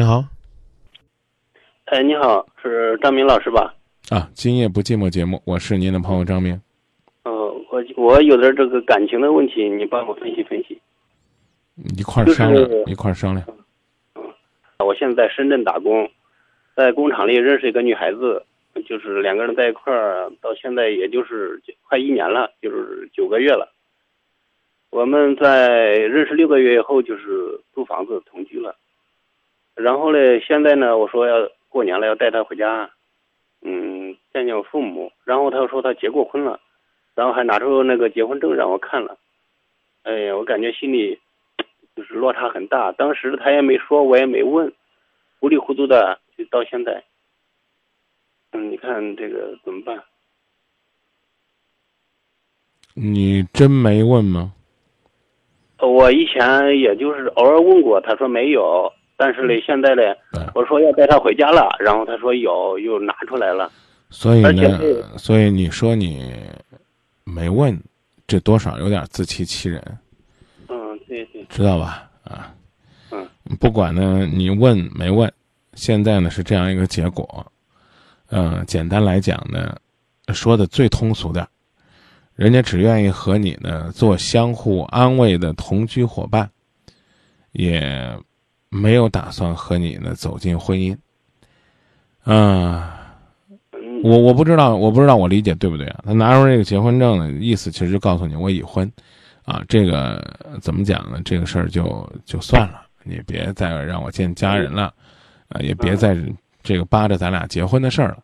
你好，哎，你好，是张明老师吧？啊，今夜不寂寞节目，我是您的朋友张明。嗯、我我有点这个感情的问题，你帮我分析分析。一块儿就是商量，一块儿商量。我现在在深圳打工，在工厂里认识一个女孩子，就是两个人在一块儿，到现在也就是快一年了，就是九个月了。我们在认识六个月以后，就是租房子同居了。然后呢，现在呢，我说要过年了，要带她回家，嗯，见见我父母。然后他又说他结过婚了，然后还拿出那个结婚证让我看了。哎呀，我感觉心里就是落差很大。当时他也没说，我也没问，糊里糊涂的就到现在。嗯，你看这个怎么办？你真没问吗？呃我以前也就是偶尔问过，他说没有。但是呢，现在呢，我说要带他回家了，然后他说有，又拿出来了。所以呢，所以你说你没问，这多少有点自欺欺人，嗯，对对，知道吧？啊，嗯，不管呢你问没问，现在呢是这样一个结果。嗯、简单来讲呢，说的最通俗点，人家只愿意和你呢做相互安慰的同居伙伴，也没有打算和你呢走进婚姻。啊、嗯，我我不知道，我不知道我理解对不对啊？他拿出这个结婚证的意思，其实就告诉你我已婚，啊，这个呃怎么讲呢？这个事儿就就算了，你别再让我见家人了，啊，也别再这个扒着咱俩结婚的事儿了。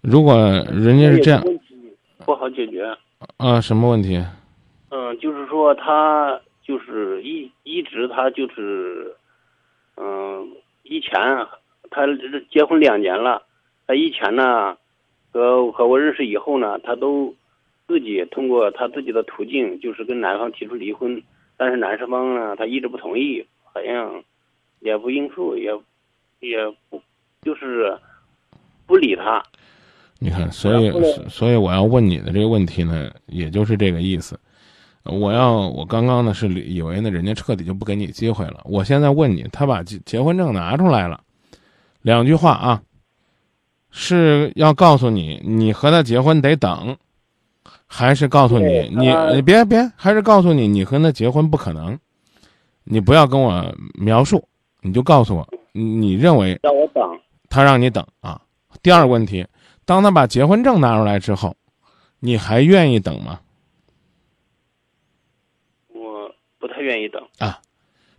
如果人家是这样不好解决。啊，什么问题？嗯，就是说他就是一一直他就是，嗯，以前他这结婚两年了，他以前呢和和我认识以后呢，他都自己通过他自己的途径，就是跟男方提出离婚，但是男方呢他一直不同意，好像也不应付，也也不就是不理他。你看，所以所以我要问你的这个问题呢，也就是这个意思。我要我刚刚呢是以为呢人家彻底就不给你机会了，我现在问你，他把结结婚证拿出来了，两句话啊，是要告诉你你和他结婚得等，还是告诉你你你别别，还是告诉你你和他结婚不可能，你不要跟我描述，你就告诉我你认为让我等，他让你等啊。第二个问题，当他把结婚证拿出来之后，你还愿意等吗？我不太愿意等啊。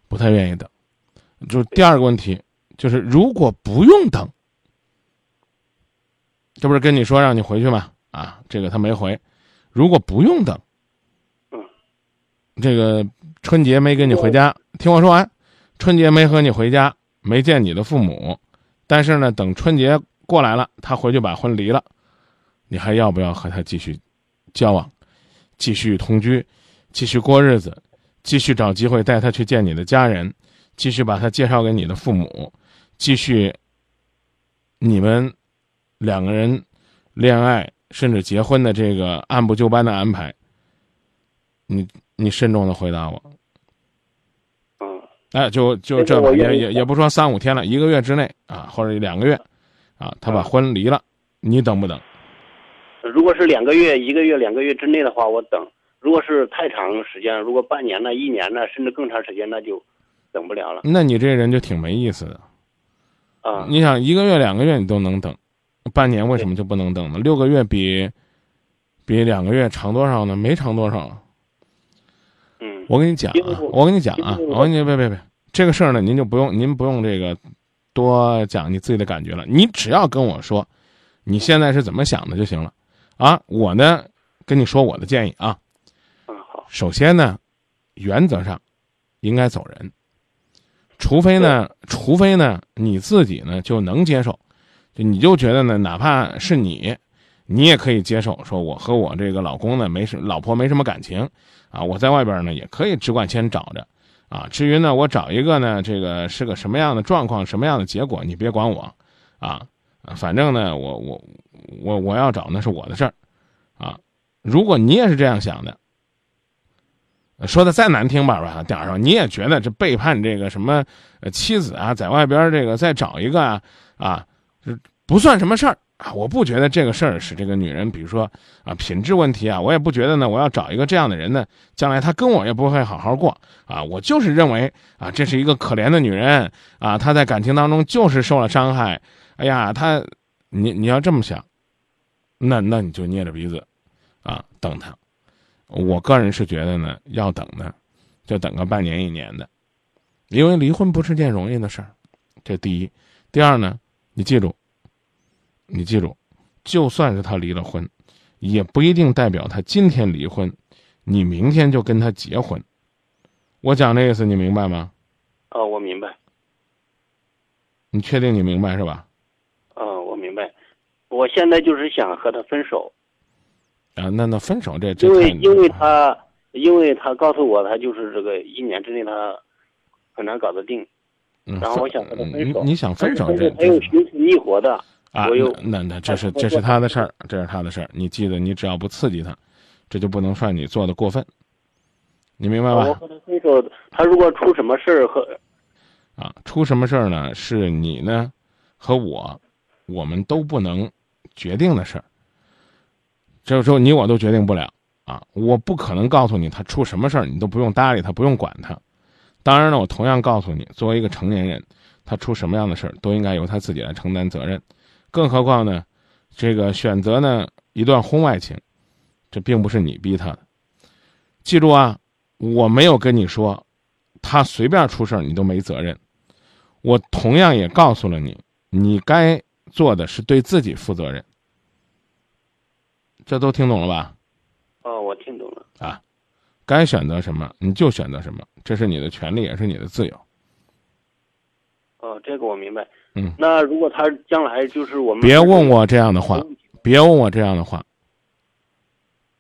不太愿意等。就是第二个问题，就是如果不用等，这不是跟你说让你回去吗？啊，这个他没回。如果不用等，嗯，这个春节没跟你回家，听我说完，春节没和你回家，没见你的父母，但是呢，等春节过来了，他回去把婚离了，你还要不要和他继续交往，继续同居，继续过日子，继续找机会带他去见你的家人，继续把他介绍给你的父母，继续你们两个人恋爱甚至结婚的这个按部就班的安排，你你慎重的回答我。嗯。哎，就就这也也也不说三五天了，一个月之内啊，或者两个月，啊，他把嗯婚离了，你等不等？如果是两个月、一个月、两个月之内的话，我等；如果是太长时间，如果半年呢、一年呢，甚至更长时间，那就等不了了那你这人就挺没意思的。啊。你想一个月、两个月你都能等，半年为什么就不能等呢？六个月比比两个月长多少呢？没长多少。嗯，我跟你讲啊，我我跟你讲啊，我我跟你别别别，这个事儿呢，您就不用您不用这个多讲你自己的感觉了，你只要跟我说你现在是怎么想的就行了。啊，我呢跟你说我的建议啊，首先呢，原则上应该走人，除非呢，除非呢你自己呢就能接受，就你就觉得呢，哪怕是你，你也可以接受，说我和我这个老公呢没什老婆没什么感情，啊，我在外边呢也可以只管先找着，啊，至于呢我找一个呢这个是个什么样的状况，什么样的结果，你别管我，啊，啊反正呢我我我我要找那是我的事儿，啊，如果你也是这样想的。说的再难听吧吧点儿上，你也觉得这背叛这个什么妻子啊，在外边这个再找一个啊啊，不算什么事儿啊。我不觉得这个事儿是这个女人，比如说啊品质问题啊，我也不觉得呢。我要找一个这样的人呢，将来她跟我也不会好好过啊。我就是认为啊，这是一个可怜的女人啊，她在感情当中就是受了伤害。哎呀，她，你你要这么想，那那你就捏着鼻子啊等她。我个人是觉得呢，要等呢，就等个半年一年的，因为离婚不是件容易的事儿。这第一，第二呢，你记住，你记住，就算是他离了婚，也不一定代表他今天离婚，你明天就跟他结婚。我讲这意思你明白吗？哦，我明白。你确定你明白是吧？嗯，我明白。我现在就是想和他分手。啊，那那分手这这因为因为他因为他告诉我，他就是这个一年之内他很难搞得定，嗯，然后我想和他分手。你想分手这还有寻死觅活的啊？那那这是这是他的事儿，这是他的事儿。你记得，你只要不刺激他，这就不能算你做的过分。你明白吧？我和他分手，他如果出什么事儿和啊出什么事儿呢？是你呢和我，我们都不能决定的事儿。这个时候你我都决定不了啊！我不可能告诉你他出什么事儿，你都不用搭理他，不用管他。当然了，我同样告诉你，作为一个成年人，他出什么样的事儿都应该由他自己来承担责任。更何况呢，这个选择呢一段婚外情，这并不是你逼他的。记住啊，我没有跟你说，他随便出事儿你都没责任。我同样也告诉了你，你该做的是对自己负责任。这都听懂了吧？哦，我听懂了。啊，该选择什么你就选择什么，这是你的权利，也是你的自由。哦，这个我明白。嗯。那如果他将来就是我们别问我这样的话，别问我这样的话。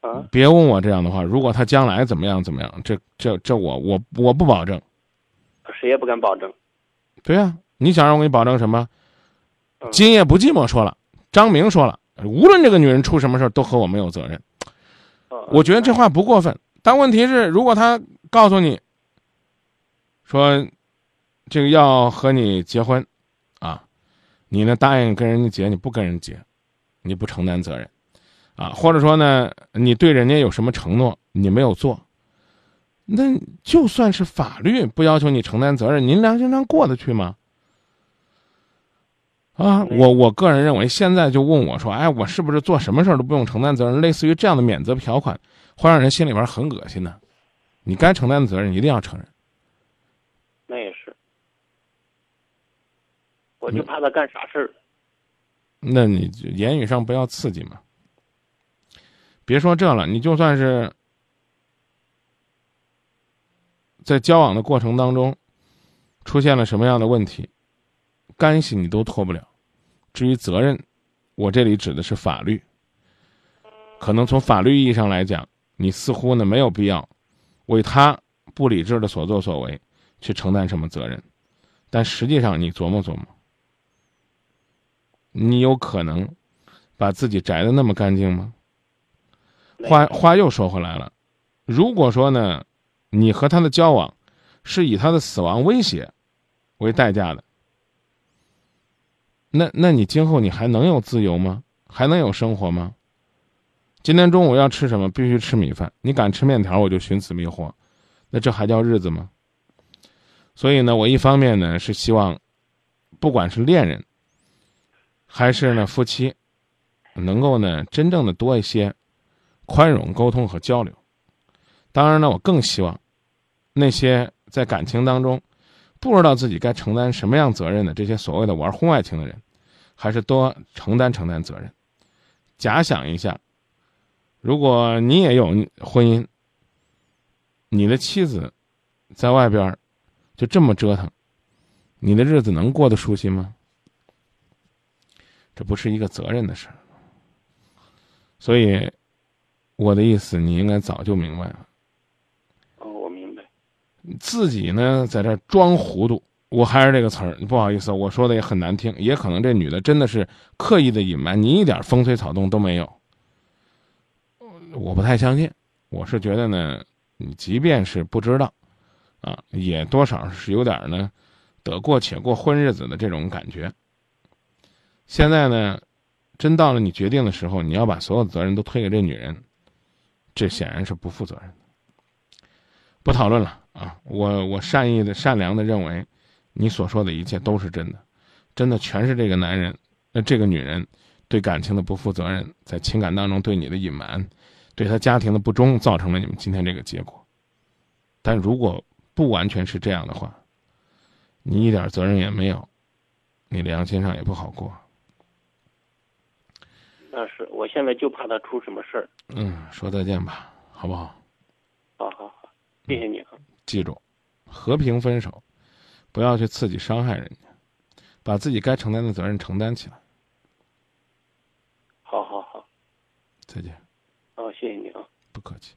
啊！别问我这样的话。如果他将来怎么样怎么样，这这这我我我不保证。谁也不敢保证。对呀，你想让我给你保证什么？今夜不寂寞说了，张明说了。无论这个女人出什么事都和我没有责任。我觉得这话不过分，但问题是，如果他告诉你，说，这个要和你结婚，啊，你呢答应跟人家结，你不跟人结，你不承担责任，啊，或者说呢，你对人家有什么承诺，你没有做，那就算是法律不要求你承担责任，您良心上过得去吗？啊，我我个人认为，现在就问我说，哎，我是不是做什么事儿都不用承担责任？类似于这样的免责条款，会让人心里边很恶心的。你该承担的责任一定要承认。那也是，我就怕他干傻事儿。那你言语上不要刺激嘛。别说这了，你就算是在交往的过程当中出现了什么样的问题。干系你都脱不了，至于责任，我这里指的是法律。可能从法律意义上来讲，你似乎呢没有必要为他不理智的所作所为去承担什么责任，但实际上你琢磨琢磨，你有可能把自己摘的那么干净吗？话话又说回来了，如果说呢，你和他的交往是以他的死亡威胁为代价的。那那你今后你还能有自由吗？还能有生活吗？今天中午要吃什么？必须吃米饭。你敢吃面条，我就寻死觅活。那这还叫日子吗？所以呢，我一方面呢是希望，不管是恋人，还是呢夫妻，能够呢真正的多一些宽容、沟通和交流。当然呢，我更希望那些在感情当中。不知道自己该承担什么样责任的这些所谓的玩婚外情的人，还是多承担承担责任。假想一下，如果你也有婚姻，你的妻子在外边就这么折腾，你的日子能过得舒心吗？这不是一个责任的事儿。所以，我的意思你应该早就明白了。自己呢，在这装糊涂，我还是这个词儿，不好意思，我说的也很难听，也可能这女的真的是刻意的隐瞒，你一点风吹草动都没有，我不太相信，我是觉得呢，你即便是不知道，啊，也多少是有点呢，得过且过混日子的这种感觉。现在呢，真到了你决定的时候，你要把所有的责任都推给这女人，这显然是不负责任的。不讨论了啊！我我善意的、善良的认为，你所说的一切都是真的，真的全是这个男人，那这个女人对感情的不负责任，在情感当中对你的隐瞒，对他家庭的不忠，造成了你们今天这个结果。但如果不完全是这样的话，你一点责任也没有，你良心上也不好过。那是，我现在就怕他出什么事儿。嗯，说再见吧，好不好？好好好，谢谢你啊。记住，和平分手，不要去刺激伤害人家，把自己该承担的责任承担起来。好好好，再见。哦，谢谢你啊。不客气。